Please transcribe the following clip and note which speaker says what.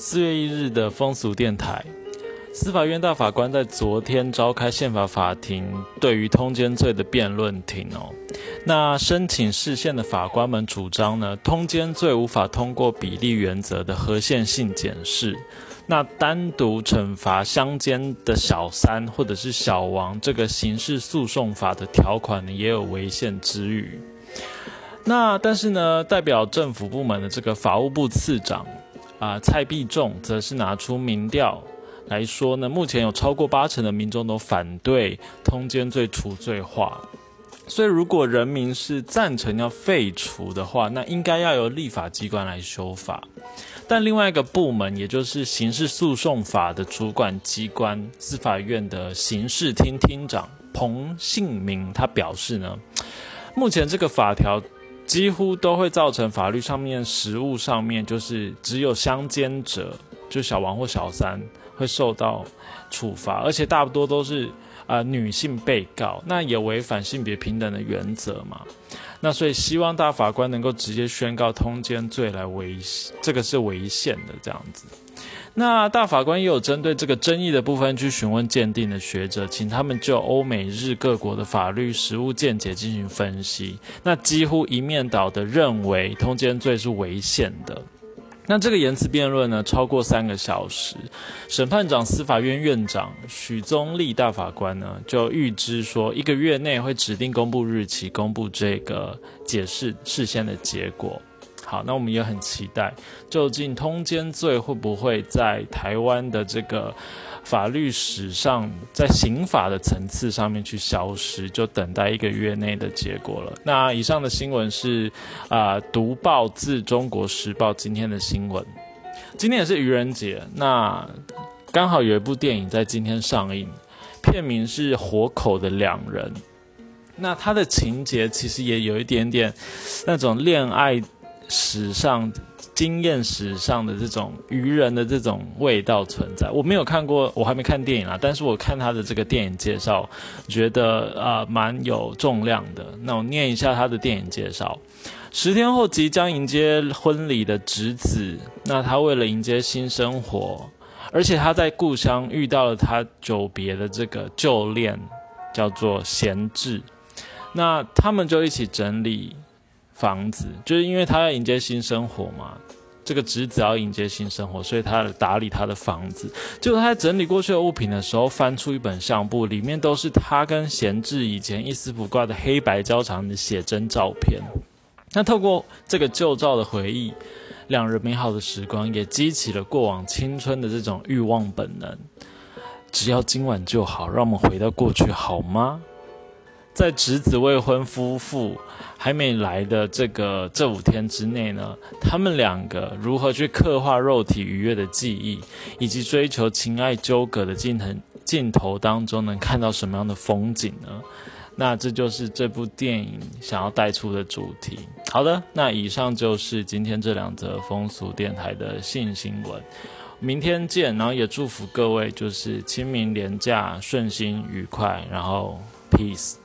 Speaker 1: 四月一日的风俗电台，司法院大法官在昨天召开宪法法庭对于通奸罪的辩论庭哦。那申请释宪的法官们主张呢，通奸罪无法通过比例原则的合宪性检视。那单独惩罚相奸的小三或者是小王，这个刑事诉讼法的条款呢，也有违宪之余。那但是呢，代表政府部门的这个法务部次长。啊，蔡必仲则是拿出民调来说呢，目前有超过八成的民众都反对通奸罪除罪化，所以如果人民是赞成要废除的话，那应该要由立法机关来修法。但另外一个部门，也就是刑事诉讼法的主管机关司法院的刑事厅厅长彭信明，他表示呢，目前这个法条。几乎都会造成法律上面、实务上面，就是只有相奸者，就小王或小三会受到处罚，而且大多都是啊女性被告，那也违反性别平等的原则嘛。那所以希望大法官能够直接宣告通奸罪来违，这个是违宪的这样子。那大法官也有针对这个争议的部分去询问鉴定的学者，请他们就欧美日各国的法律实务见解进行分析。那几乎一面倒的认为通奸罪是违宪的。那这个言辞辩论呢，超过三个小时。审判长司法院院长许宗立大法官呢，就预知说一个月内会指定公布日期，公布这个解释事先的结果。好，那我们也很期待，究竟通奸罪会不会在台湾的这个法律史上，在刑法的层次上面去消失？就等待一个月内的结果了。那以上的新闻是啊，读报自《中国时报》今天的新闻。今天也是愚人节，那刚好有一部电影在今天上映，片名是《活口的两人》。那它的情节其实也有一点点那种恋爱。史上经验史上的这种愚人的这种味道存在，我没有看过，我还没看电影啊。但是我看他的这个电影介绍，觉得啊蛮有重量的。那我念一下他的电影介绍：十天后即将迎接婚礼的侄子，那他为了迎接新生活，而且他在故乡遇到了他久别的这个旧恋，叫做贤志，那他们就一起整理。房子就是因为他要迎接新生活嘛，这个侄子要迎接新生活，所以他打理他的房子。就他在整理过去的物品的时候，翻出一本相簿，里面都是他跟贤志以前一丝不挂的黑白交长的写真照片。那透过这个旧照的回忆，两人美好的时光也激起了过往青春的这种欲望本能。只要今晚就好，让我们回到过去好吗？在侄子未婚夫妇还没来的这个这五天之内呢，他们两个如何去刻画肉体愉悦的记忆，以及追求情爱纠葛的镜头镜头当中，能看到什么样的风景呢？那这就是这部电影想要带出的主题。好的，那以上就是今天这两则风俗电台的性新闻，明天见。然后也祝福各位就是清明廉假顺心愉快，然后 peace。